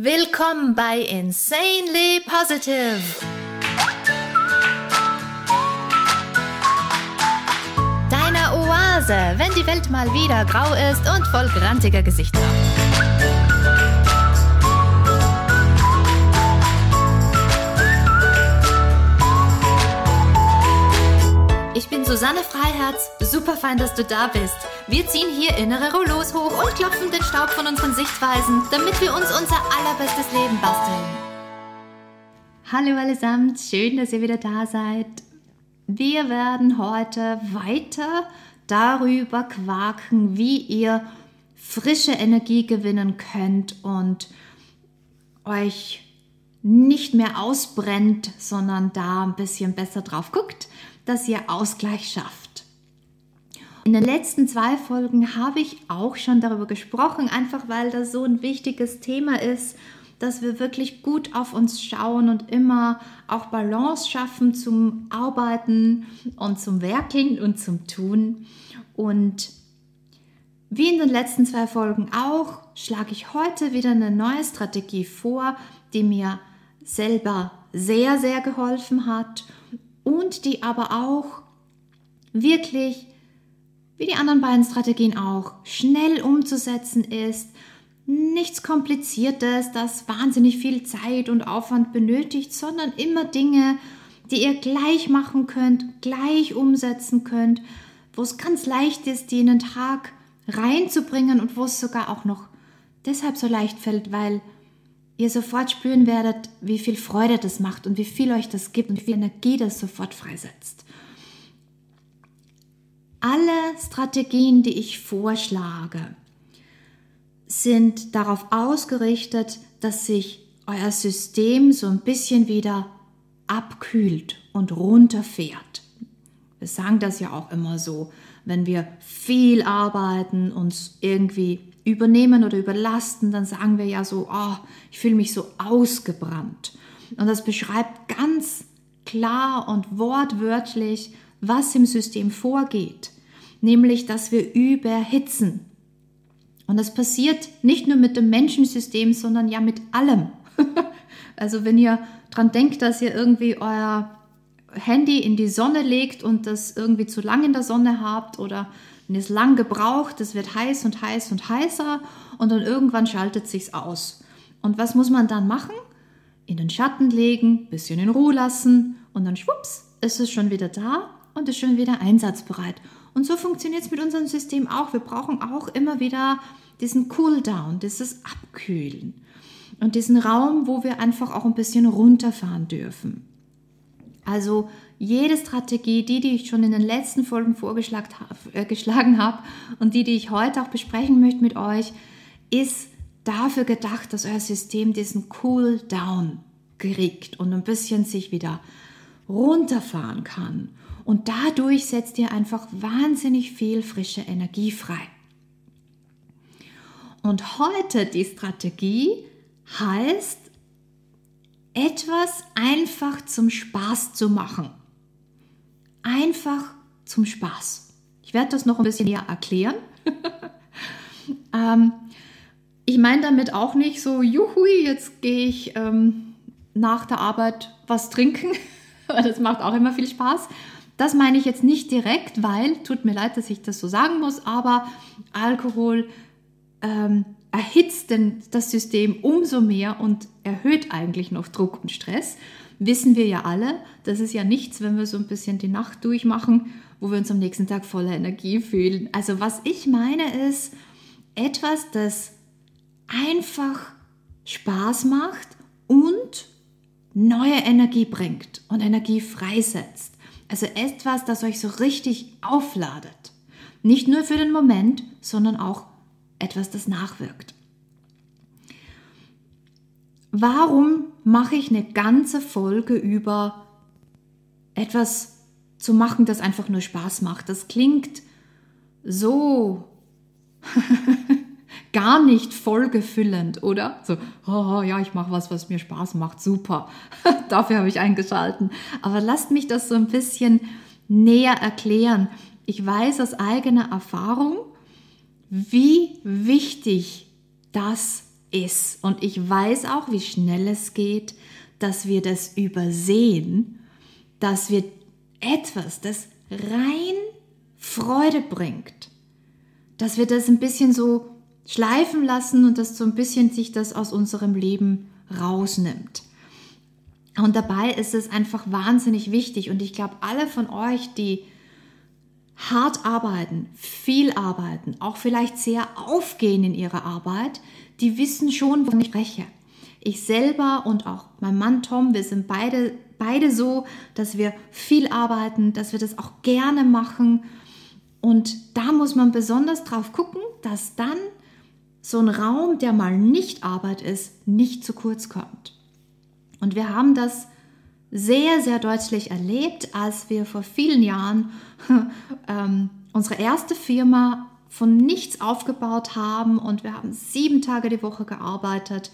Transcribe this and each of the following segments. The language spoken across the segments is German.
Willkommen bei Insanely Positive. Deiner Oase, wenn die Welt mal wieder grau ist und voll grantiger Gesichter. Ich bin Susanne Freiherz. Super fein, dass du da bist. Wir ziehen hier innere Rollos hoch und klopfen Staub von unseren Sichtweisen, damit wir uns unser allerbestes Leben basteln. Hallo allesamt, schön, dass ihr wieder da seid. Wir werden heute weiter darüber quaken, wie ihr frische Energie gewinnen könnt und euch nicht mehr ausbrennt, sondern da ein bisschen besser drauf guckt dass ihr Ausgleich schafft. In den letzten zwei Folgen habe ich auch schon darüber gesprochen, einfach weil das so ein wichtiges Thema ist, dass wir wirklich gut auf uns schauen und immer auch Balance schaffen zum Arbeiten und zum Werkeln und zum Tun. Und wie in den letzten zwei Folgen auch, schlage ich heute wieder eine neue Strategie vor, die mir selber sehr, sehr geholfen hat und die aber auch wirklich, wie die anderen beiden Strategien auch, schnell umzusetzen ist. Nichts Kompliziertes, das wahnsinnig viel Zeit und Aufwand benötigt, sondern immer Dinge, die ihr gleich machen könnt, gleich umsetzen könnt, wo es ganz leicht ist, die in den Tag reinzubringen und wo es sogar auch noch deshalb so leicht fällt, weil ihr sofort spüren werdet, wie viel Freude das macht und wie viel euch das gibt und wie viel Energie das sofort freisetzt. Alle Strategien, die ich vorschlage, sind darauf ausgerichtet, dass sich euer System so ein bisschen wieder abkühlt und runterfährt. Wir sagen das ja auch immer so, wenn wir viel arbeiten, uns irgendwie übernehmen oder überlasten, dann sagen wir ja so, oh, ich fühle mich so ausgebrannt. Und das beschreibt ganz klar und wortwörtlich, was im System vorgeht, nämlich dass wir überhitzen. Und das passiert nicht nur mit dem Menschensystem, sondern ja mit allem. also wenn ihr dran denkt, dass ihr irgendwie euer Handy in die Sonne legt und das irgendwie zu lang in der Sonne habt oder wenn ihr es lang gebraucht, es wird heiß und heiß und heißer und dann irgendwann schaltet sich's aus. Und was muss man dann machen? In den Schatten legen, bisschen in Ruhe lassen und dann schwupps, ist es schon wieder da und ist schon wieder einsatzbereit. Und so funktioniert es mit unserem System auch. Wir brauchen auch immer wieder diesen Cooldown, dieses Abkühlen und diesen Raum, wo wir einfach auch ein bisschen runterfahren dürfen. Also jede Strategie, die, die ich schon in den letzten Folgen vorgeschlagen äh, habe und die, die ich heute auch besprechen möchte mit euch, ist dafür gedacht, dass euer System diesen Cool Down kriegt und ein bisschen sich wieder runterfahren kann. Und dadurch setzt ihr einfach wahnsinnig viel frische Energie frei. Und heute die Strategie heißt, etwas einfach zum Spaß zu machen einfach zum Spaß. Ich werde das noch ein bisschen näher erklären. ähm, ich meine damit auch nicht so, juhui, jetzt gehe ich ähm, nach der Arbeit was trinken. das macht auch immer viel Spaß. Das meine ich jetzt nicht direkt, weil, tut mir leid, dass ich das so sagen muss, aber Alkohol ähm, erhitzt denn das System umso mehr und erhöht eigentlich noch Druck und Stress wissen wir ja alle, das ist ja nichts, wenn wir so ein bisschen die Nacht durchmachen, wo wir uns am nächsten Tag voller Energie fühlen. Also was ich meine ist etwas, das einfach Spaß macht und neue Energie bringt und Energie freisetzt. Also etwas, das euch so richtig aufladet. Nicht nur für den Moment, sondern auch etwas, das nachwirkt. Warum mache ich eine ganze Folge über etwas zu machen, das einfach nur Spaß macht? Das klingt so gar nicht vollgefüllend, oder? So, oh, ja, ich mache was, was mir Spaß macht, super. Dafür habe ich eingeschalten. Aber lasst mich das so ein bisschen näher erklären. Ich weiß aus eigener Erfahrung, wie wichtig das ist. Und ich weiß auch, wie schnell es geht, dass wir das übersehen, dass wir etwas, das rein Freude bringt, dass wir das ein bisschen so schleifen lassen und dass so ein bisschen sich das aus unserem Leben rausnimmt. Und dabei ist es einfach wahnsinnig wichtig und ich glaube, alle von euch, die hart arbeiten, viel arbeiten, auch vielleicht sehr aufgehen in ihrer Arbeit, die wissen schon, wovon ich spreche. Ich selber und auch mein Mann Tom, wir sind beide, beide so, dass wir viel arbeiten, dass wir das auch gerne machen. Und da muss man besonders drauf gucken, dass dann so ein Raum, der mal nicht Arbeit ist, nicht zu kurz kommt. Und wir haben das sehr, sehr deutlich erlebt, als wir vor vielen Jahren ähm, unsere erste Firma von nichts aufgebaut haben und wir haben sieben Tage die Woche gearbeitet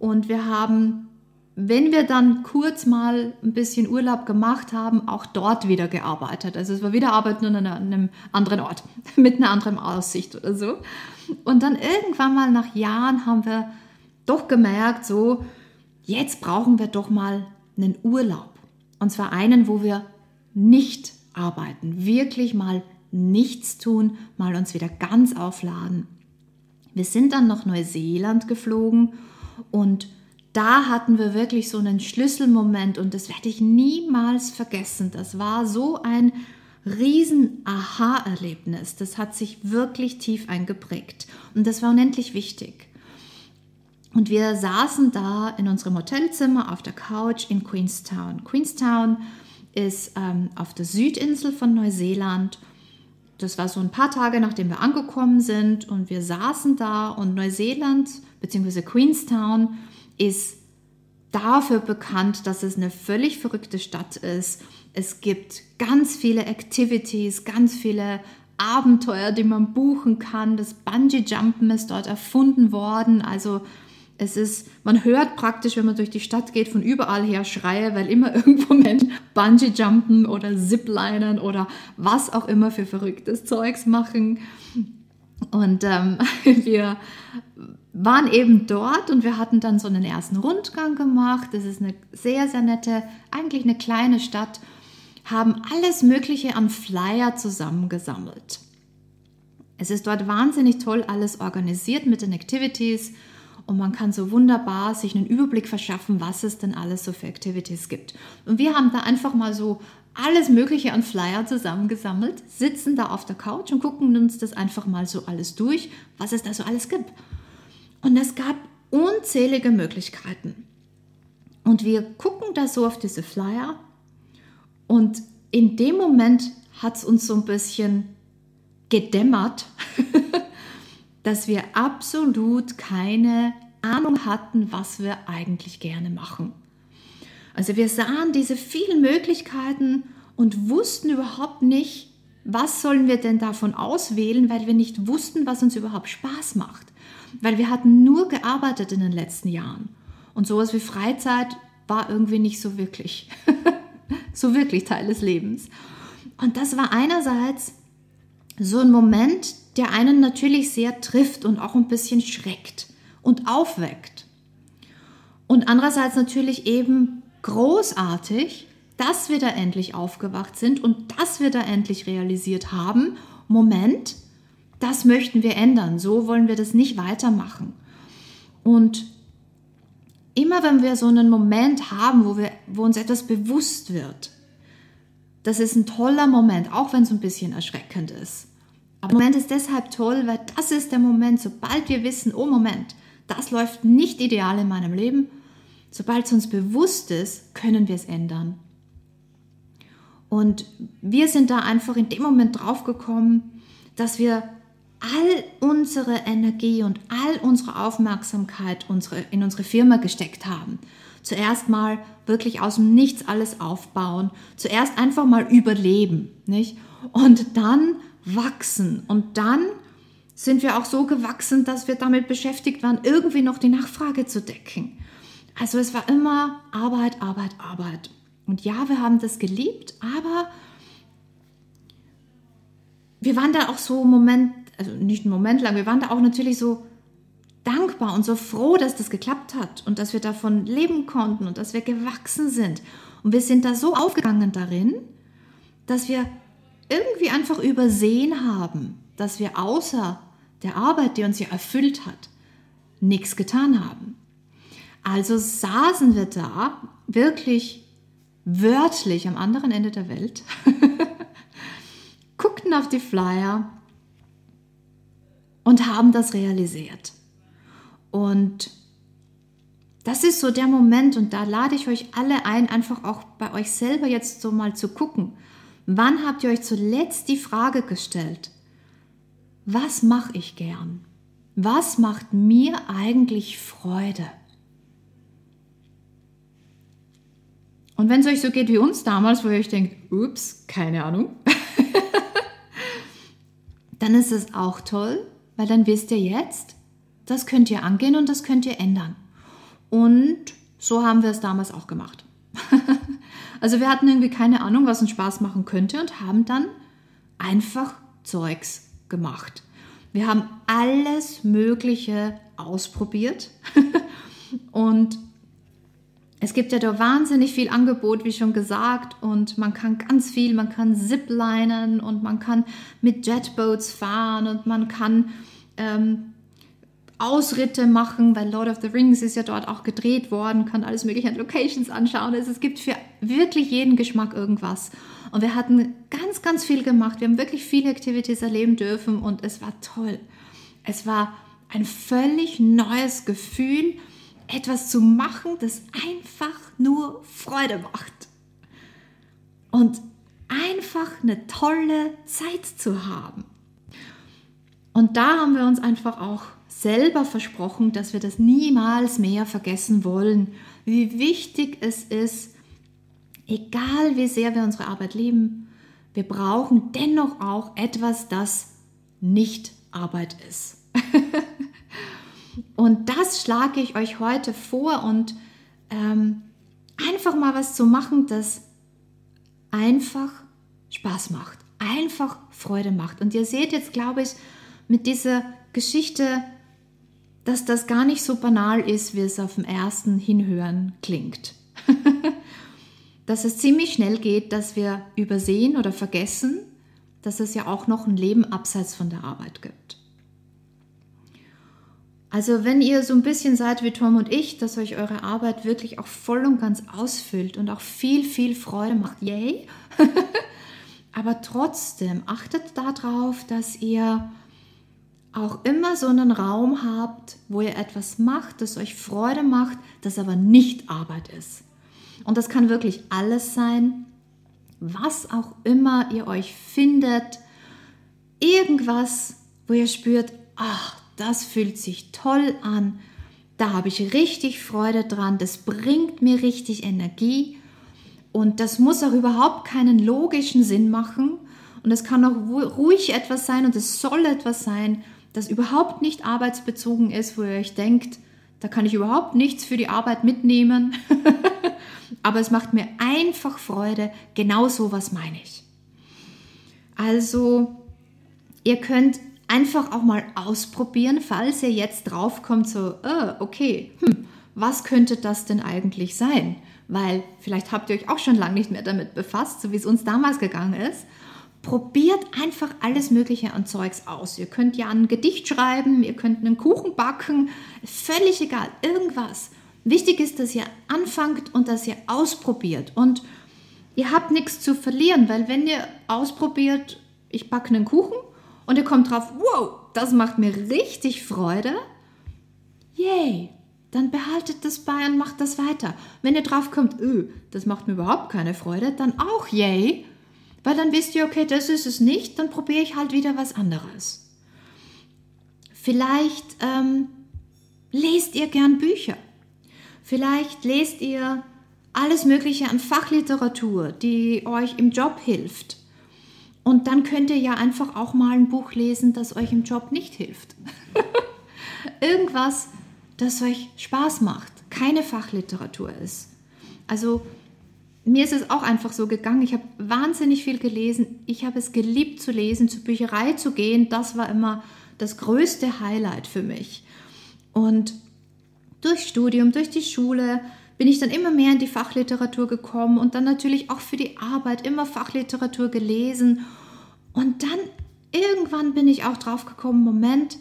und wir haben, wenn wir dann kurz mal ein bisschen Urlaub gemacht haben, auch dort wieder gearbeitet. Also es war wieder Arbeit nur an einem anderen Ort, mit einer anderen Aussicht oder so. Und dann irgendwann mal nach Jahren haben wir doch gemerkt, so, jetzt brauchen wir doch mal einen Urlaub. Und zwar einen, wo wir nicht arbeiten, wirklich mal nichts tun, mal uns wieder ganz aufladen. Wir sind dann nach Neuseeland geflogen und da hatten wir wirklich so einen Schlüsselmoment und das werde ich niemals vergessen. Das war so ein riesen Aha-Erlebnis. Das hat sich wirklich tief eingeprägt und das war unendlich wichtig. Und wir saßen da in unserem Hotelzimmer auf der Couch in Queenstown. Queenstown ist ähm, auf der Südinsel von Neuseeland. Das war so ein paar Tage, nachdem wir angekommen sind und wir saßen da und Neuseeland bzw. Queenstown ist dafür bekannt, dass es eine völlig verrückte Stadt ist. Es gibt ganz viele Activities, ganz viele Abenteuer, die man buchen kann. Das Bungee Jumpen ist dort erfunden worden. Also es ist, man hört praktisch, wenn man durch die Stadt geht, von überall her Schreie, weil immer irgendwo Menschen Bungee jumpen oder Ziplinen oder was auch immer für verrücktes Zeugs machen. Und ähm, wir waren eben dort und wir hatten dann so einen ersten Rundgang gemacht. Das ist eine sehr, sehr nette, eigentlich eine kleine Stadt, haben alles Mögliche an Flyer zusammengesammelt. Es ist dort wahnsinnig toll alles organisiert mit den Activities und man kann so wunderbar sich einen Überblick verschaffen, was es denn alles so für Activities gibt. Und wir haben da einfach mal so alles Mögliche an Flyer zusammengesammelt, sitzen da auf der Couch und gucken uns das einfach mal so alles durch, was es da so alles gibt. Und es gab unzählige Möglichkeiten. Und wir gucken da so auf diese Flyer und in dem Moment hat es uns so ein bisschen gedämmert, dass wir absolut keine Ahnung hatten, was wir eigentlich gerne machen. Also wir sahen diese vielen Möglichkeiten und wussten überhaupt nicht, was sollen wir denn davon auswählen, weil wir nicht wussten, was uns überhaupt Spaß macht weil wir hatten nur gearbeitet in den letzten Jahren. Und sowas wie Freizeit war irgendwie nicht so wirklich, so wirklich Teil des Lebens. Und das war einerseits so ein Moment, der einen natürlich sehr trifft und auch ein bisschen schreckt und aufweckt. Und andererseits natürlich eben großartig, dass wir da endlich aufgewacht sind und dass wir da endlich realisiert haben, Moment, das möchten wir ändern, so wollen wir das nicht weitermachen. Und immer wenn wir so einen Moment haben, wo, wir, wo uns etwas bewusst wird, das ist ein toller Moment, auch wenn es ein bisschen erschreckend ist. Aber der Moment ist deshalb toll, weil das ist der Moment, sobald wir wissen, oh Moment, das läuft nicht ideal in meinem Leben, sobald es uns bewusst ist, können wir es ändern. Und wir sind da einfach in dem Moment draufgekommen, dass wir all unsere Energie und all unsere Aufmerksamkeit in unsere Firma gesteckt haben. Zuerst mal wirklich aus dem Nichts alles aufbauen, zuerst einfach mal überleben, nicht? Und dann wachsen und dann sind wir auch so gewachsen, dass wir damit beschäftigt waren, irgendwie noch die Nachfrage zu decken. Also es war immer Arbeit, Arbeit, Arbeit. Und ja, wir haben das geliebt, aber wir waren da auch so im Moment also nicht einen Moment lang, wir waren da auch natürlich so dankbar und so froh, dass das geklappt hat und dass wir davon leben konnten und dass wir gewachsen sind. Und wir sind da so aufgegangen darin, dass wir irgendwie einfach übersehen haben, dass wir außer der Arbeit, die uns ja erfüllt hat, nichts getan haben. Also saßen wir da wirklich wörtlich am anderen Ende der Welt, guckten auf die Flyer und haben das realisiert. Und das ist so der Moment und da lade ich euch alle ein, einfach auch bei euch selber jetzt so mal zu gucken. Wann habt ihr euch zuletzt die Frage gestellt, was mache ich gern? Was macht mir eigentlich Freude? Und wenn es euch so geht wie uns damals, wo ihr euch denkt, ups, keine Ahnung, dann ist es auch toll, weil dann wisst ihr jetzt, das könnt ihr angehen und das könnt ihr ändern. Und so haben wir es damals auch gemacht. also wir hatten irgendwie keine Ahnung, was uns Spaß machen könnte und haben dann einfach Zeugs gemacht. Wir haben alles Mögliche ausprobiert und es gibt ja da wahnsinnig viel Angebot, wie schon gesagt, und man kann ganz viel, man kann ziplinen und man kann mit Jetboats fahren und man kann ähm, Ausritte machen, weil Lord of the Rings ist ja dort auch gedreht worden, kann alles mögliche an Locations anschauen. Also es gibt für wirklich jeden Geschmack irgendwas. Und wir hatten ganz, ganz viel gemacht. Wir haben wirklich viele Activities erleben dürfen und es war toll. Es war ein völlig neues Gefühl etwas zu machen, das einfach nur Freude macht. Und einfach eine tolle Zeit zu haben. Und da haben wir uns einfach auch selber versprochen, dass wir das niemals mehr vergessen wollen, wie wichtig es ist, egal wie sehr wir unsere Arbeit lieben, wir brauchen dennoch auch etwas, das nicht Arbeit ist. Und das schlage ich euch heute vor und ähm, einfach mal was zu machen, das einfach Spaß macht, einfach Freude macht. Und ihr seht jetzt, glaube ich, mit dieser Geschichte, dass das gar nicht so banal ist, wie es auf dem ersten Hinhören klingt. dass es ziemlich schnell geht, dass wir übersehen oder vergessen, dass es ja auch noch ein Leben abseits von der Arbeit gibt. Also wenn ihr so ein bisschen seid wie Tom und ich, dass euch eure Arbeit wirklich auch voll und ganz ausfüllt und auch viel, viel Freude macht, yay. Aber trotzdem achtet darauf, dass ihr auch immer so einen Raum habt, wo ihr etwas macht, das euch Freude macht, das aber nicht Arbeit ist. Und das kann wirklich alles sein, was auch immer ihr euch findet. Irgendwas, wo ihr spürt, ach, das fühlt sich toll an, da habe ich richtig Freude dran, das bringt mir richtig Energie. Und das muss auch überhaupt keinen logischen Sinn machen. Und es kann auch ruhig etwas sein und es soll etwas sein, das überhaupt nicht arbeitsbezogen ist, wo ihr euch denkt, da kann ich überhaupt nichts für die Arbeit mitnehmen, aber es macht mir einfach Freude, genau so was meine ich. Also, ihr könnt einfach auch mal ausprobieren, falls ihr jetzt draufkommt, so, oh, okay, hm, was könnte das denn eigentlich sein? Weil vielleicht habt ihr euch auch schon lange nicht mehr damit befasst, so wie es uns damals gegangen ist. Probiert einfach alles Mögliche an Zeugs aus. Ihr könnt ja ein Gedicht schreiben, ihr könnt einen Kuchen backen, völlig egal, irgendwas. Wichtig ist, dass ihr anfangt und dass ihr ausprobiert. Und ihr habt nichts zu verlieren, weil wenn ihr ausprobiert, ich backe einen Kuchen und ihr kommt drauf, wow, das macht mir richtig Freude, yay, dann behaltet das bei und macht das weiter. Wenn ihr drauf kommt, öh, das macht mir überhaupt keine Freude, dann auch yay, weil dann wisst ihr, okay, das ist es nicht, dann probiere ich halt wieder was anderes. Vielleicht ähm, lest ihr gern Bücher. Vielleicht lest ihr alles Mögliche an Fachliteratur, die euch im Job hilft. Und dann könnt ihr ja einfach auch mal ein Buch lesen, das euch im Job nicht hilft. Irgendwas, das euch Spaß macht, keine Fachliteratur ist. Also mir ist es auch einfach so gegangen. Ich habe wahnsinnig viel gelesen. Ich habe es geliebt zu lesen, zur Bücherei zu gehen. Das war immer das größte Highlight für mich. Und durch Studium, durch die Schule bin ich dann immer mehr in die Fachliteratur gekommen und dann natürlich auch für die Arbeit immer Fachliteratur gelesen. Und dann irgendwann bin ich auch drauf gekommen, Moment,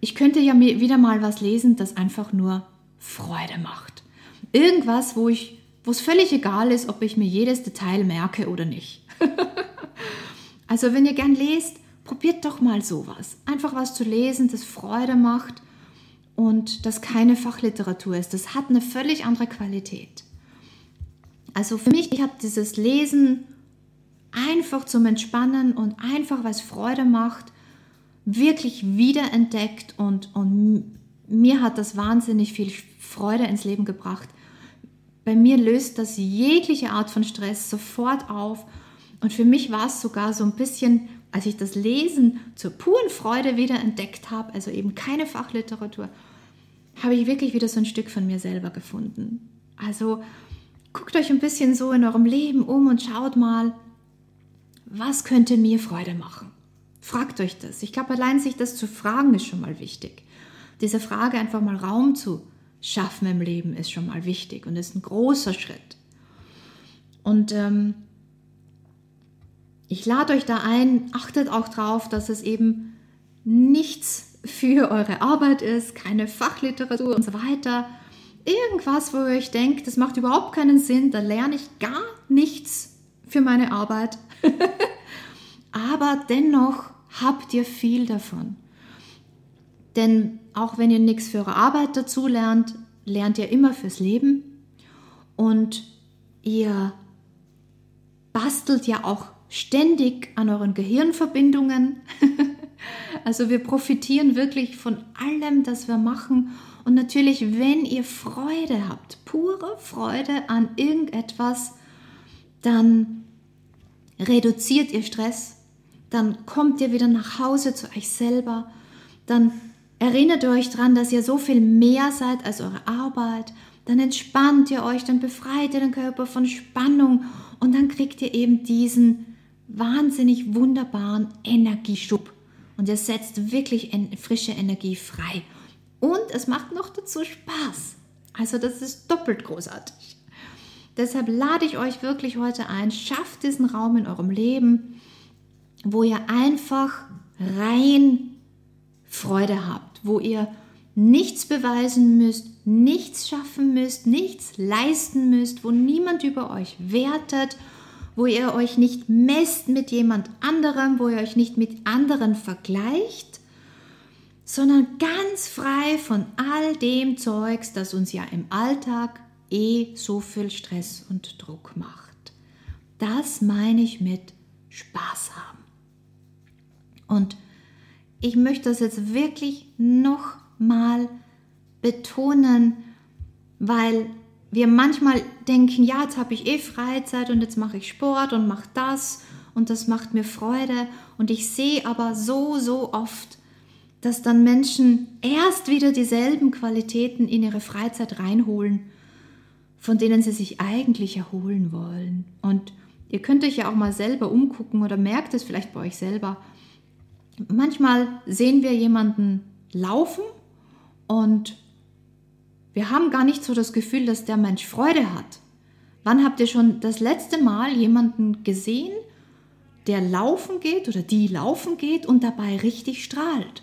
ich könnte ja wieder mal was lesen, das einfach nur Freude macht. Irgendwas, wo ich, wo es völlig egal ist, ob ich mir jedes Detail merke oder nicht. also wenn ihr gern lest, probiert doch mal sowas. Einfach was zu lesen, das Freude macht und das keine Fachliteratur ist. Das hat eine völlig andere Qualität. Also für mich, ich habe dieses Lesen einfach zum Entspannen und einfach, was Freude macht, wirklich wiederentdeckt und, und mir hat das wahnsinnig viel Freude ins Leben gebracht. Bei mir löst das jegliche Art von Stress sofort auf und für mich war es sogar so ein bisschen, als ich das Lesen zur puren Freude wiederentdeckt habe, also eben keine Fachliteratur, habe ich wirklich wieder so ein Stück von mir selber gefunden. Also guckt euch ein bisschen so in eurem Leben um und schaut mal, was könnte mir Freude machen? Fragt euch das. Ich glaube, allein sich das zu fragen ist schon mal wichtig. Diese Frage einfach mal Raum zu schaffen im Leben ist schon mal wichtig und ist ein großer Schritt. Und ähm, ich lade euch da ein, achtet auch darauf, dass es eben nichts für eure Arbeit ist, keine Fachliteratur und so weiter. Irgendwas, wo ihr euch denkt, das macht überhaupt keinen Sinn, da lerne ich gar nichts für meine Arbeit. Aber dennoch habt ihr viel davon. Denn auch wenn ihr nichts für eure Arbeit dazu lernt, lernt ihr immer fürs Leben und ihr bastelt ja auch ständig an euren Gehirnverbindungen. also wir profitieren wirklich von allem, das wir machen. Und natürlich, wenn ihr Freude habt, pure Freude an irgendetwas, dann reduziert ihr Stress, dann kommt ihr wieder nach Hause zu euch selber, dann erinnert ihr euch daran, dass ihr so viel mehr seid als eure Arbeit, dann entspannt ihr euch, dann befreit ihr den Körper von Spannung und dann kriegt ihr eben diesen wahnsinnig wunderbaren Energieschub und ihr setzt wirklich frische Energie frei. Und es macht noch dazu Spaß. Also das ist doppelt großartig. Deshalb lade ich euch wirklich heute ein, schafft diesen Raum in eurem Leben, wo ihr einfach rein Freude habt, wo ihr nichts beweisen müsst, nichts schaffen müsst, nichts leisten müsst, wo niemand über euch wertet, wo ihr euch nicht messt mit jemand anderem, wo ihr euch nicht mit anderen vergleicht, sondern ganz frei von all dem Zeugs, das uns ja im Alltag eh so viel Stress und Druck macht. Das meine ich mit Spaß haben. Und ich möchte das jetzt wirklich noch mal betonen, weil wir manchmal denken, ja, jetzt habe ich eh Freizeit und jetzt mache ich Sport und mache das und das macht mir Freude. Und ich sehe aber so, so oft, dass dann Menschen erst wieder dieselben Qualitäten in ihre Freizeit reinholen, von denen sie sich eigentlich erholen wollen. Und ihr könnt euch ja auch mal selber umgucken oder merkt es vielleicht bei euch selber manchmal sehen wir jemanden laufen und wir haben gar nicht so das Gefühl, dass der Mensch Freude hat. Wann habt ihr schon das letzte Mal jemanden gesehen, der laufen geht oder die laufen geht und dabei richtig strahlt?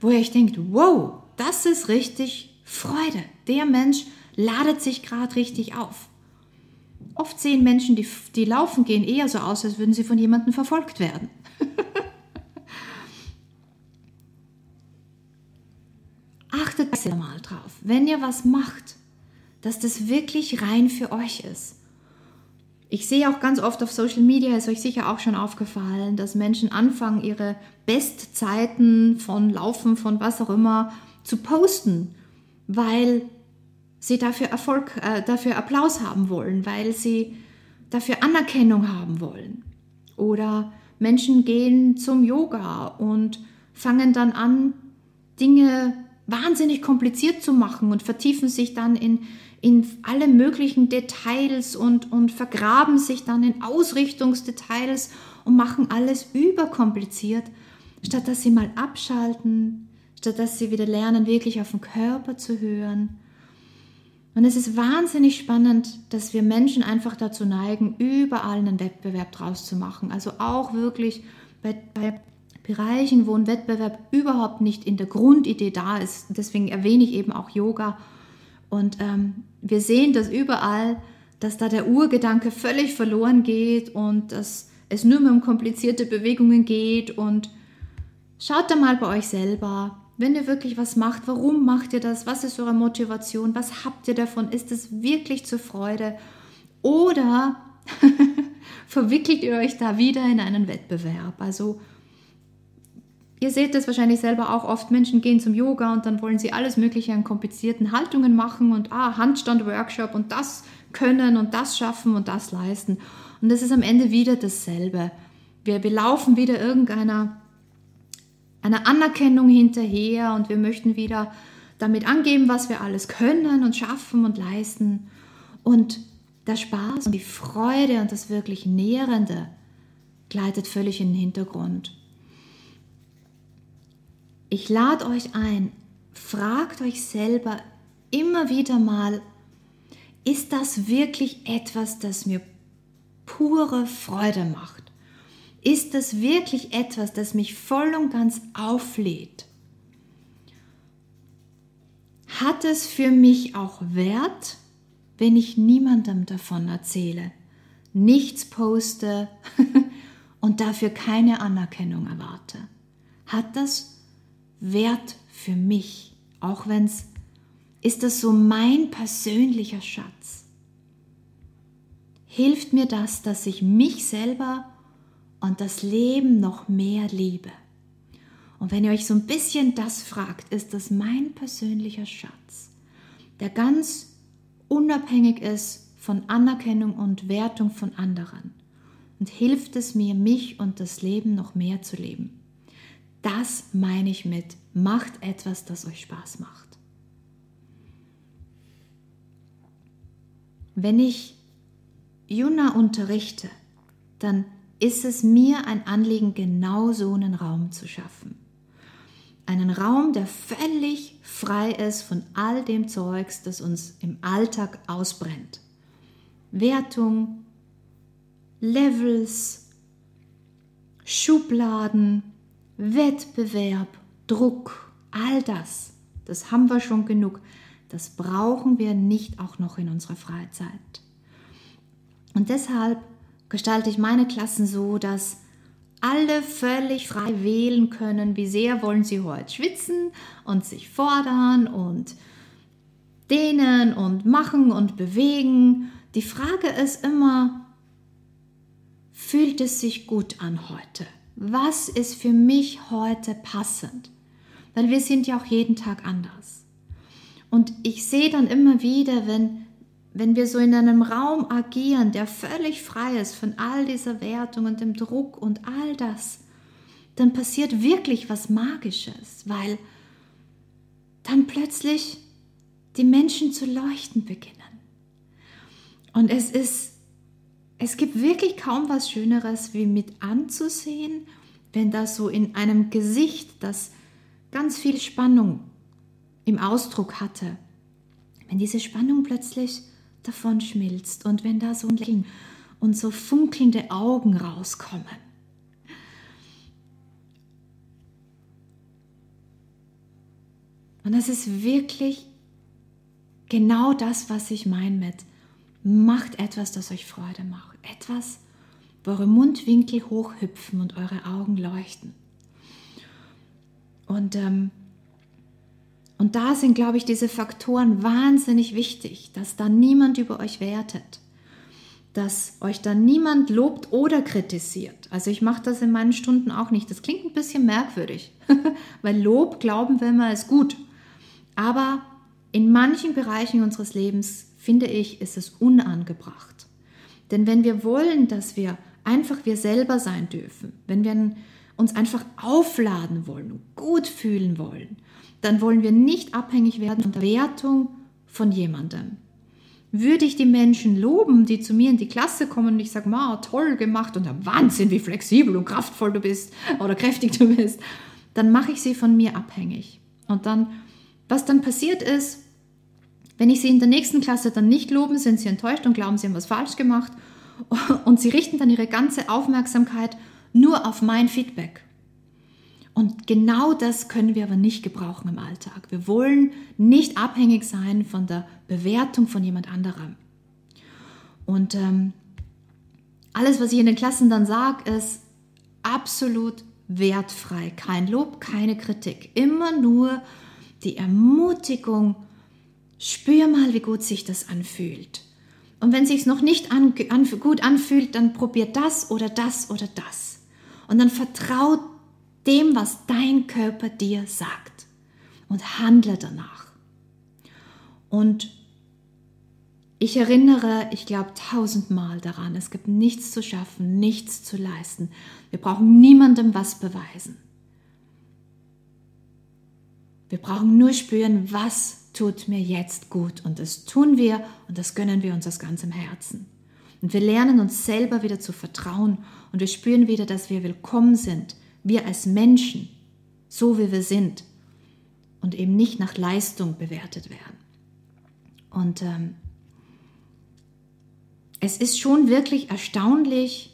Wo ihr euch denkt, wow, das ist richtig Freude. Der Mensch ladet sich gerade richtig auf. Oft sehen Menschen, die, die laufen gehen, eher so aus, als würden sie von jemandem verfolgt werden. achtet mal drauf, wenn ihr was macht, dass das wirklich rein für euch ist. Ich sehe auch ganz oft auf Social Media, ist euch sicher auch schon aufgefallen, dass Menschen anfangen, ihre Bestzeiten von Laufen, von was auch immer zu posten, weil sie dafür Erfolg, äh, dafür Applaus haben wollen, weil sie dafür Anerkennung haben wollen. Oder Menschen gehen zum Yoga und fangen dann an, Dinge wahnsinnig kompliziert zu machen und vertiefen sich dann in, in alle möglichen Details und, und vergraben sich dann in Ausrichtungsdetails und machen alles überkompliziert, statt dass sie mal abschalten, statt dass sie wieder lernen, wirklich auf den Körper zu hören. Und es ist wahnsinnig spannend, dass wir Menschen einfach dazu neigen, überall einen Wettbewerb draus zu machen. Also auch wirklich bei, bei Bereichen, wo ein Wettbewerb überhaupt nicht in der Grundidee da ist. Deswegen erwähne ich eben auch Yoga. Und ähm, wir sehen das überall, dass da der Urgedanke völlig verloren geht und dass es nur mehr um komplizierte Bewegungen geht. Und schaut da mal bei euch selber, wenn ihr wirklich was macht, warum macht ihr das? Was ist eure Motivation? Was habt ihr davon? Ist es wirklich zur Freude? Oder verwickelt ihr euch da wieder in einen Wettbewerb? Also Ihr seht das wahrscheinlich selber auch oft. Menschen gehen zum Yoga und dann wollen sie alles Mögliche an komplizierten Haltungen machen und ah, Handstand-Workshop und das können und das schaffen und das leisten. Und das ist am Ende wieder dasselbe. Wir, wir laufen wieder irgendeiner einer Anerkennung hinterher und wir möchten wieder damit angeben, was wir alles können und schaffen und leisten. Und der Spaß und die Freude und das wirklich Nährende gleitet völlig in den Hintergrund. Ich lade euch ein, fragt euch selber immer wieder mal, ist das wirklich etwas, das mir pure Freude macht? Ist das wirklich etwas, das mich voll und ganz auflädt? Hat es für mich auch Wert, wenn ich niemandem davon erzähle, nichts poste und dafür keine Anerkennung erwarte? Hat das Wert für mich, auch wenn es ist das so mein persönlicher Schatz. Hilft mir das, dass ich mich selber und das Leben noch mehr liebe? Und wenn ihr euch so ein bisschen das fragt, ist das mein persönlicher Schatz, der ganz unabhängig ist von Anerkennung und Wertung von anderen und hilft es mir, mich und das Leben noch mehr zu leben. Das meine ich mit, macht etwas, das euch Spaß macht. Wenn ich Juna unterrichte, dann ist es mir ein Anliegen, genau so einen Raum zu schaffen. Einen Raum, der völlig frei ist von all dem Zeugs, das uns im Alltag ausbrennt. Wertung, Levels, Schubladen, Wettbewerb, Druck, all das, das haben wir schon genug. Das brauchen wir nicht auch noch in unserer Freizeit. Und deshalb gestalte ich meine Klassen so, dass alle völlig frei wählen können, wie sehr wollen sie heute schwitzen und sich fordern und dehnen und machen und bewegen. Die Frage ist immer, fühlt es sich gut an heute? Was ist für mich heute passend? Weil wir sind ja auch jeden Tag anders. Und ich sehe dann immer wieder, wenn, wenn wir so in einem Raum agieren, der völlig frei ist von all dieser Wertung und dem Druck und all das, dann passiert wirklich was Magisches, weil dann plötzlich die Menschen zu leuchten beginnen. Und es ist es gibt wirklich kaum was Schöneres, wie mit anzusehen, wenn das so in einem Gesicht, das ganz viel Spannung im Ausdruck hatte, wenn diese Spannung plötzlich davon schmilzt und wenn da so ein Lächeln und so funkelnde Augen rauskommen. Und das ist wirklich genau das, was ich meine mit Macht etwas, das euch Freude macht. Etwas, wo eure Mundwinkel hochhüpfen und eure Augen leuchten. Und, ähm, und da sind, glaube ich, diese Faktoren wahnsinnig wichtig, dass da niemand über euch wertet, dass euch da niemand lobt oder kritisiert. Also ich mache das in meinen Stunden auch nicht. Das klingt ein bisschen merkwürdig, weil Lob, glauben wir immer, ist gut. Aber in manchen Bereichen unseres Lebens finde ich, ist es unangebracht. Denn wenn wir wollen, dass wir einfach wir selber sein dürfen, wenn wir uns einfach aufladen wollen und gut fühlen wollen, dann wollen wir nicht abhängig werden von der Wertung von jemandem. Würde ich die Menschen loben, die zu mir in die Klasse kommen und ich sage, ma, toll gemacht und Wahnsinn, wie flexibel und kraftvoll du bist oder kräftig du bist, dann mache ich sie von mir abhängig. Und dann, was dann passiert ist, wenn ich sie in der nächsten Klasse dann nicht loben, sind sie enttäuscht und glauben, sie haben was falsch gemacht. Und sie richten dann ihre ganze Aufmerksamkeit nur auf mein Feedback. Und genau das können wir aber nicht gebrauchen im Alltag. Wir wollen nicht abhängig sein von der Bewertung von jemand anderem. Und ähm, alles, was ich in den Klassen dann sage, ist absolut wertfrei. Kein Lob, keine Kritik. Immer nur die Ermutigung, spür mal, wie gut sich das anfühlt. Und wenn sich es noch nicht an, an, gut anfühlt, dann probier das oder das oder das. Und dann vertraut dem, was dein Körper dir sagt. Und handle danach. Und ich erinnere, ich glaube, tausendmal daran, es gibt nichts zu schaffen, nichts zu leisten. Wir brauchen niemandem was beweisen. Wir brauchen nur spüren, was tut mir jetzt gut. Und das tun wir und das gönnen wir uns aus ganzem Herzen. Und wir lernen uns selber wieder zu vertrauen und wir spüren wieder, dass wir willkommen sind, wir als Menschen, so wie wir sind und eben nicht nach Leistung bewertet werden. Und ähm, es ist schon wirklich erstaunlich,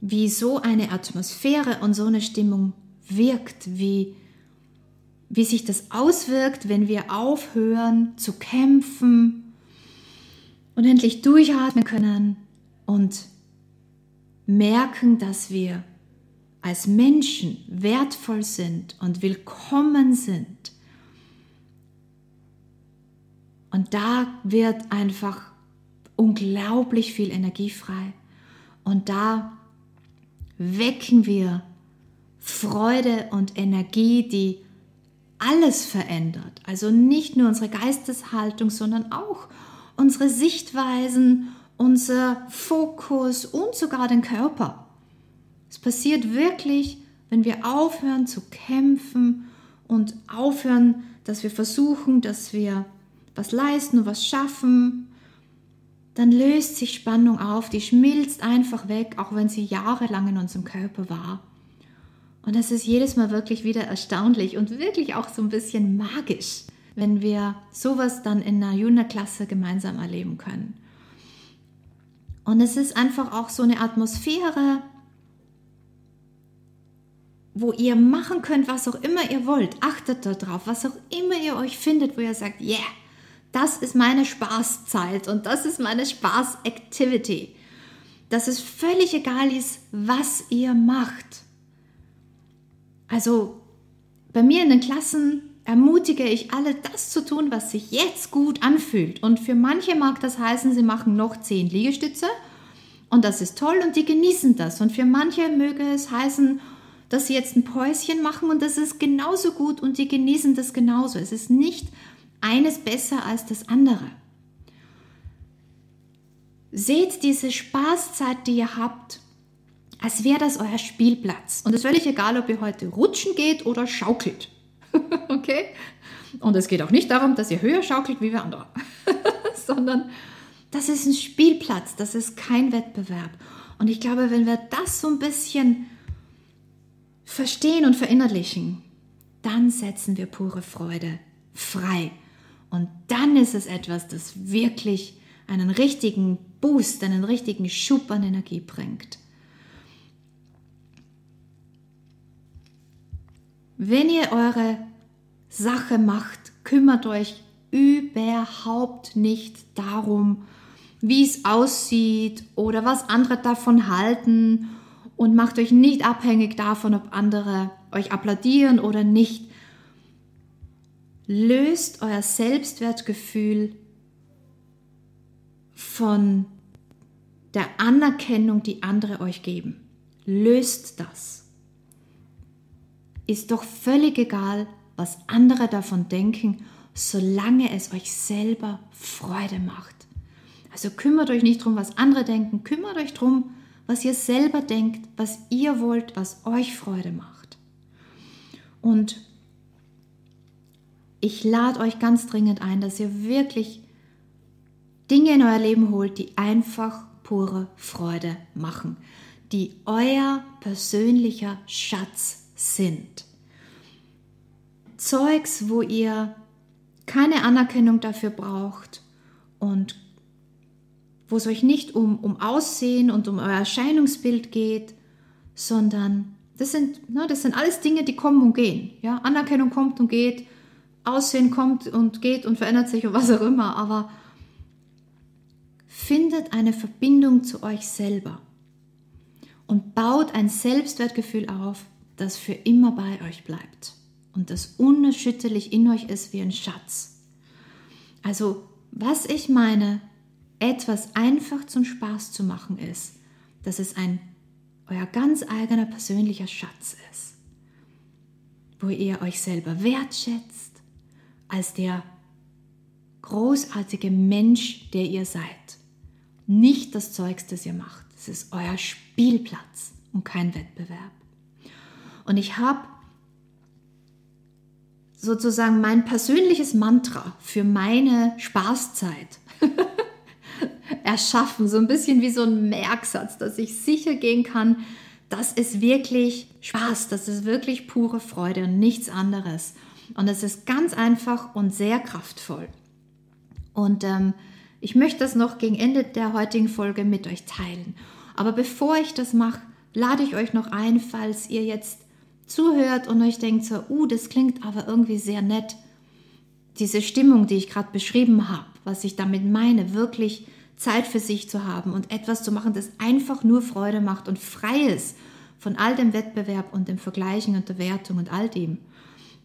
wie so eine Atmosphäre und so eine Stimmung wirkt, wie, wie sich das auswirkt, wenn wir aufhören zu kämpfen und endlich durchatmen können und merken, dass wir als Menschen wertvoll sind und willkommen sind. Und da wird einfach unglaublich viel Energie frei. Und da wecken wir Freude und Energie, die alles verändert. Also nicht nur unsere Geisteshaltung, sondern auch unsere Sichtweisen, unser Fokus und sogar den Körper. Es passiert wirklich, wenn wir aufhören zu kämpfen und aufhören, dass wir versuchen, dass wir was leisten und was schaffen, dann löst sich Spannung auf, die schmilzt einfach weg, auch wenn sie jahrelang in unserem Körper war. Und das ist jedes Mal wirklich wieder erstaunlich und wirklich auch so ein bisschen magisch, wenn wir sowas dann in einer Juna-Klasse gemeinsam erleben können. Und es ist einfach auch so eine Atmosphäre, wo ihr machen könnt, was auch immer ihr wollt. Achtet darauf, was auch immer ihr euch findet, wo ihr sagt, yeah, das ist meine Spaßzeit und das ist meine Spaß-Activity. Dass es völlig egal ist, was ihr macht. Also bei mir in den Klassen ermutige ich alle, das zu tun, was sich jetzt gut anfühlt. Und für manche mag das heißen, sie machen noch zehn Liegestütze und das ist toll und die genießen das. Und für manche möge es heißen, dass sie jetzt ein Päuschen machen und das ist genauso gut und die genießen das genauso. Es ist nicht eines besser als das andere. Seht diese Spaßzeit, die ihr habt, als wäre das euer Spielplatz. Und es ist völlig egal, ob ihr heute rutschen geht oder schaukelt. okay? Und es geht auch nicht darum, dass ihr höher schaukelt wie wir andere, sondern das ist ein Spielplatz, das ist kein Wettbewerb. Und ich glaube, wenn wir das so ein bisschen verstehen und verinnerlichen, dann setzen wir pure Freude frei. Und dann ist es etwas, das wirklich einen richtigen Boost, einen richtigen Schub an Energie bringt. Wenn ihr eure Sache macht, kümmert euch überhaupt nicht darum, wie es aussieht oder was andere davon halten und macht euch nicht abhängig davon, ob andere euch applaudieren oder nicht, löst euer Selbstwertgefühl von der Anerkennung, die andere euch geben. Löst das. Ist doch völlig egal, was andere davon denken, solange es euch selber Freude macht. Also kümmert euch nicht darum, was andere denken, kümmert euch darum, was ihr selber denkt, was ihr wollt, was euch Freude macht. Und ich lade euch ganz dringend ein, dass ihr wirklich Dinge in euer Leben holt, die einfach pure Freude machen, die euer persönlicher Schatz sind. Zeugs, wo ihr keine Anerkennung dafür braucht und wo es euch nicht um, um Aussehen und um euer Erscheinungsbild geht, sondern das sind, ne, das sind alles Dinge, die kommen und gehen. Ja? Anerkennung kommt und geht, Aussehen kommt und geht und verändert sich und was auch immer, aber findet eine Verbindung zu euch selber und baut ein Selbstwertgefühl auf, das für immer bei euch bleibt und das unerschütterlich in euch ist wie ein Schatz. Also, was ich meine, etwas einfach zum Spaß zu machen ist, dass es ein euer ganz eigener persönlicher Schatz ist, wo ihr euch selber wertschätzt als der großartige Mensch, der ihr seid. Nicht das Zeugs, das ihr macht. Es ist euer Spielplatz und kein Wettbewerb. Und ich habe sozusagen mein persönliches Mantra für meine Spaßzeit erschaffen, so ein bisschen wie so ein Merksatz, dass ich sicher gehen kann, dass es wirklich Spaß, dass es wirklich pure Freude und nichts anderes. Und es ist ganz einfach und sehr kraftvoll. Und ähm, ich möchte das noch gegen Ende der heutigen Folge mit euch teilen. Aber bevor ich das mache, lade ich euch noch ein, falls ihr jetzt zuhört und euch denkt so, uh, das klingt aber irgendwie sehr nett. Diese Stimmung, die ich gerade beschrieben habe, was ich damit meine, wirklich Zeit für sich zu haben und etwas zu machen, das einfach nur Freude macht und frei ist von all dem Wettbewerb und dem Vergleichen und der Wertung und all dem,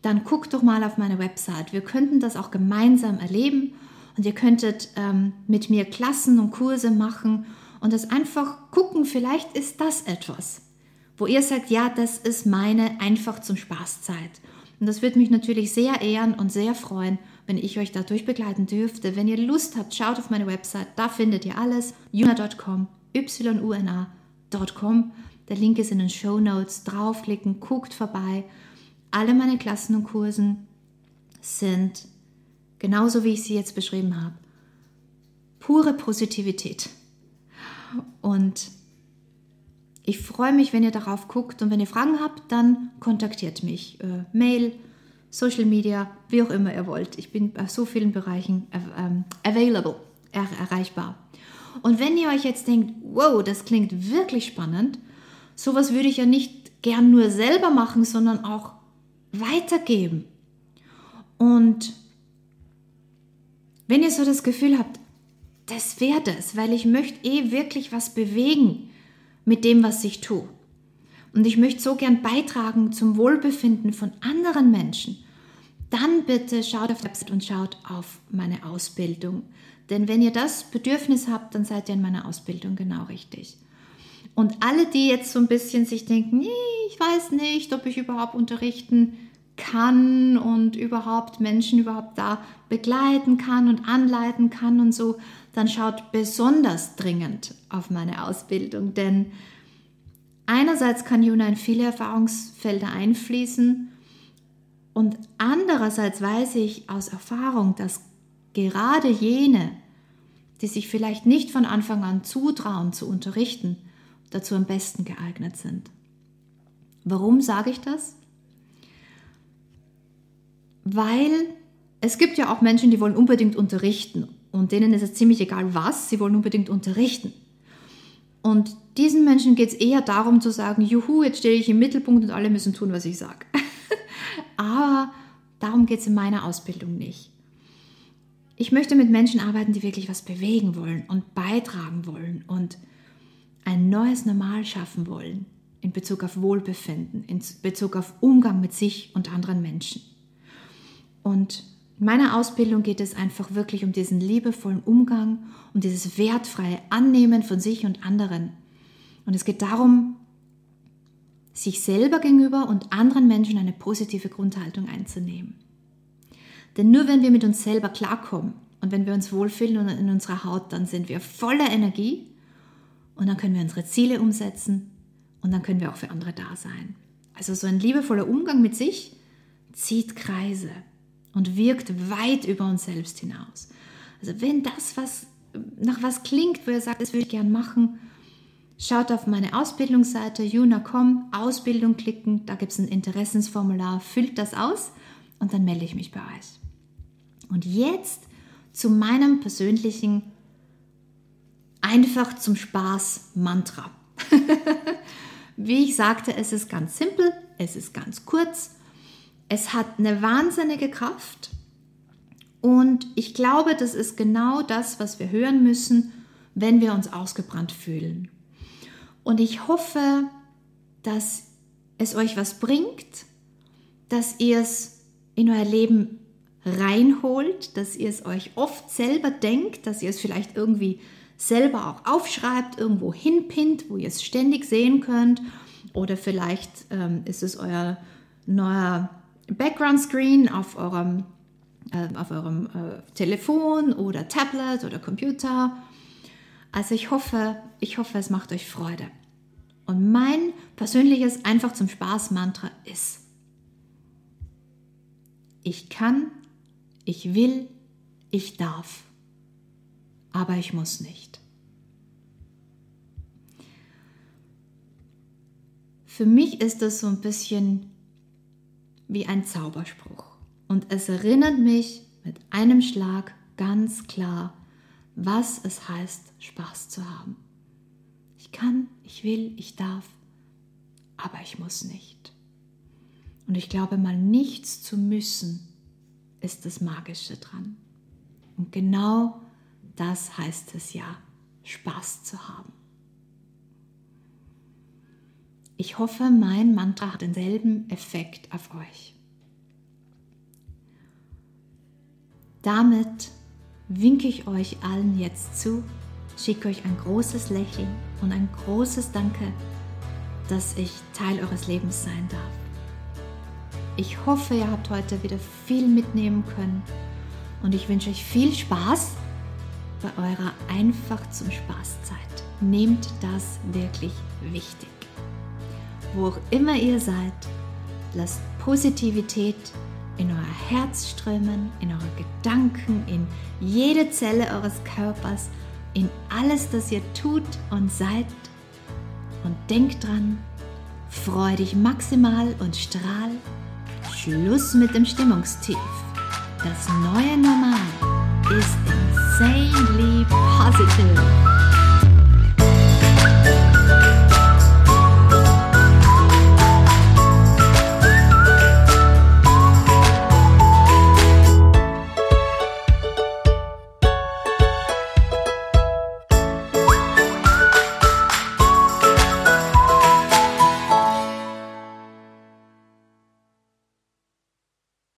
dann guckt doch mal auf meine Website. Wir könnten das auch gemeinsam erleben und ihr könntet ähm, mit mir Klassen und Kurse machen und das einfach gucken, vielleicht ist das etwas, wo ihr sagt, ja, das ist meine einfach zum Spaßzeit. Und das würde mich natürlich sehr ehren und sehr freuen, wenn ich euch dadurch begleiten dürfte. Wenn ihr Lust habt, schaut auf meine Website, da findet ihr alles. yuna.com, yuna.com. Der Link ist in den Show Notes. Draufklicken, guckt vorbei. Alle meine Klassen und Kursen sind genauso wie ich sie jetzt beschrieben habe. Pure Positivität. Und ich freue mich, wenn ihr darauf guckt und wenn ihr Fragen habt, dann kontaktiert mich. Äh, Mail, Social Media, wie auch immer ihr wollt. Ich bin bei so vielen Bereichen ähm, available, er erreichbar. Und wenn ihr euch jetzt denkt, wow, das klingt wirklich spannend, sowas würde ich ja nicht gern nur selber machen, sondern auch weitergeben. Und wenn ihr so das Gefühl habt, das wäre das, weil ich möchte eh wirklich was bewegen mit dem, was ich tue. Und ich möchte so gern beitragen zum Wohlbefinden von anderen Menschen. Dann bitte schaut auf Website und schaut auf meine Ausbildung. Denn wenn ihr das Bedürfnis habt, dann seid ihr in meiner Ausbildung genau richtig. Und alle, die jetzt so ein bisschen sich denken, ich weiß nicht, ob ich überhaupt unterrichten kann und überhaupt Menschen überhaupt da begleiten kann und anleiten kann und so, dann schaut besonders dringend auf meine Ausbildung, denn einerseits kann Juna in viele Erfahrungsfelder einfließen und andererseits weiß ich aus Erfahrung, dass gerade jene, die sich vielleicht nicht von Anfang an zutrauen zu unterrichten, dazu am besten geeignet sind. Warum sage ich das? Weil es gibt ja auch Menschen, die wollen unbedingt unterrichten und denen ist es ziemlich egal was, sie wollen unbedingt unterrichten. Und diesen Menschen geht es eher darum zu sagen, juhu, jetzt stehe ich im Mittelpunkt und alle müssen tun, was ich sage. Aber darum geht es in meiner Ausbildung nicht. Ich möchte mit Menschen arbeiten, die wirklich was bewegen wollen und beitragen wollen und ein neues Normal schaffen wollen in Bezug auf Wohlbefinden, in Bezug auf Umgang mit sich und anderen Menschen. Und in meiner Ausbildung geht es einfach wirklich um diesen liebevollen Umgang, um dieses wertfreie Annehmen von sich und anderen. Und es geht darum, sich selber gegenüber und anderen Menschen eine positive Grundhaltung einzunehmen. Denn nur wenn wir mit uns selber klarkommen und wenn wir uns wohlfühlen und in unserer Haut, dann sind wir voller Energie und dann können wir unsere Ziele umsetzen und dann können wir auch für andere da sein. Also so ein liebevoller Umgang mit sich zieht Kreise und wirkt weit über uns selbst hinaus. Also wenn das was nach was klingt, wo ihr sagt, das würde ich gern machen, schaut auf meine Ausbildungsseite juna.com, Ausbildung klicken, da gibt es ein Interessensformular, füllt das aus und dann melde ich mich bei euch. Und jetzt zu meinem persönlichen einfach zum Spaß Mantra. Wie ich sagte, es ist ganz simpel, es ist ganz kurz, es hat eine wahnsinnige Kraft und ich glaube, das ist genau das, was wir hören müssen, wenn wir uns ausgebrannt fühlen. Und ich hoffe, dass es euch was bringt, dass ihr es in euer Leben reinholt, dass ihr es euch oft selber denkt, dass ihr es vielleicht irgendwie selber auch aufschreibt, irgendwo hinpinnt, wo ihr es ständig sehen könnt. Oder vielleicht ähm, ist es euer neuer Background Screen auf eurem, äh, auf eurem äh, Telefon oder Tablet oder Computer. Also ich hoffe, ich hoffe, es macht euch Freude. Und mein persönliches einfach zum Spaß Mantra ist, ich kann, ich will, ich darf, aber ich muss nicht. Für mich ist das so ein bisschen wie ein Zauberspruch und es erinnert mich mit einem Schlag ganz klar, was es heißt, Spaß zu haben. Ich kann, ich will, ich darf, aber ich muss nicht. Und ich glaube, mal nichts zu müssen, ist das Magische dran. Und genau das heißt es ja, Spaß zu haben. Ich hoffe, mein Mantra hat denselben Effekt auf euch. Damit winke ich euch allen jetzt zu, schicke euch ein großes Lächeln und ein großes Danke, dass ich Teil eures Lebens sein darf. Ich hoffe, ihr habt heute wieder viel mitnehmen können und ich wünsche euch viel Spaß bei eurer einfach zum Spaßzeit. Nehmt das wirklich wichtig. Wo auch immer ihr seid, lasst Positivität in euer Herz strömen, in eure Gedanken, in jede Zelle eures Körpers, in alles, das ihr tut und seid. Und denkt dran, freu dich maximal und strahl. Schluss mit dem Stimmungstief. Das neue Normal ist insanely positive.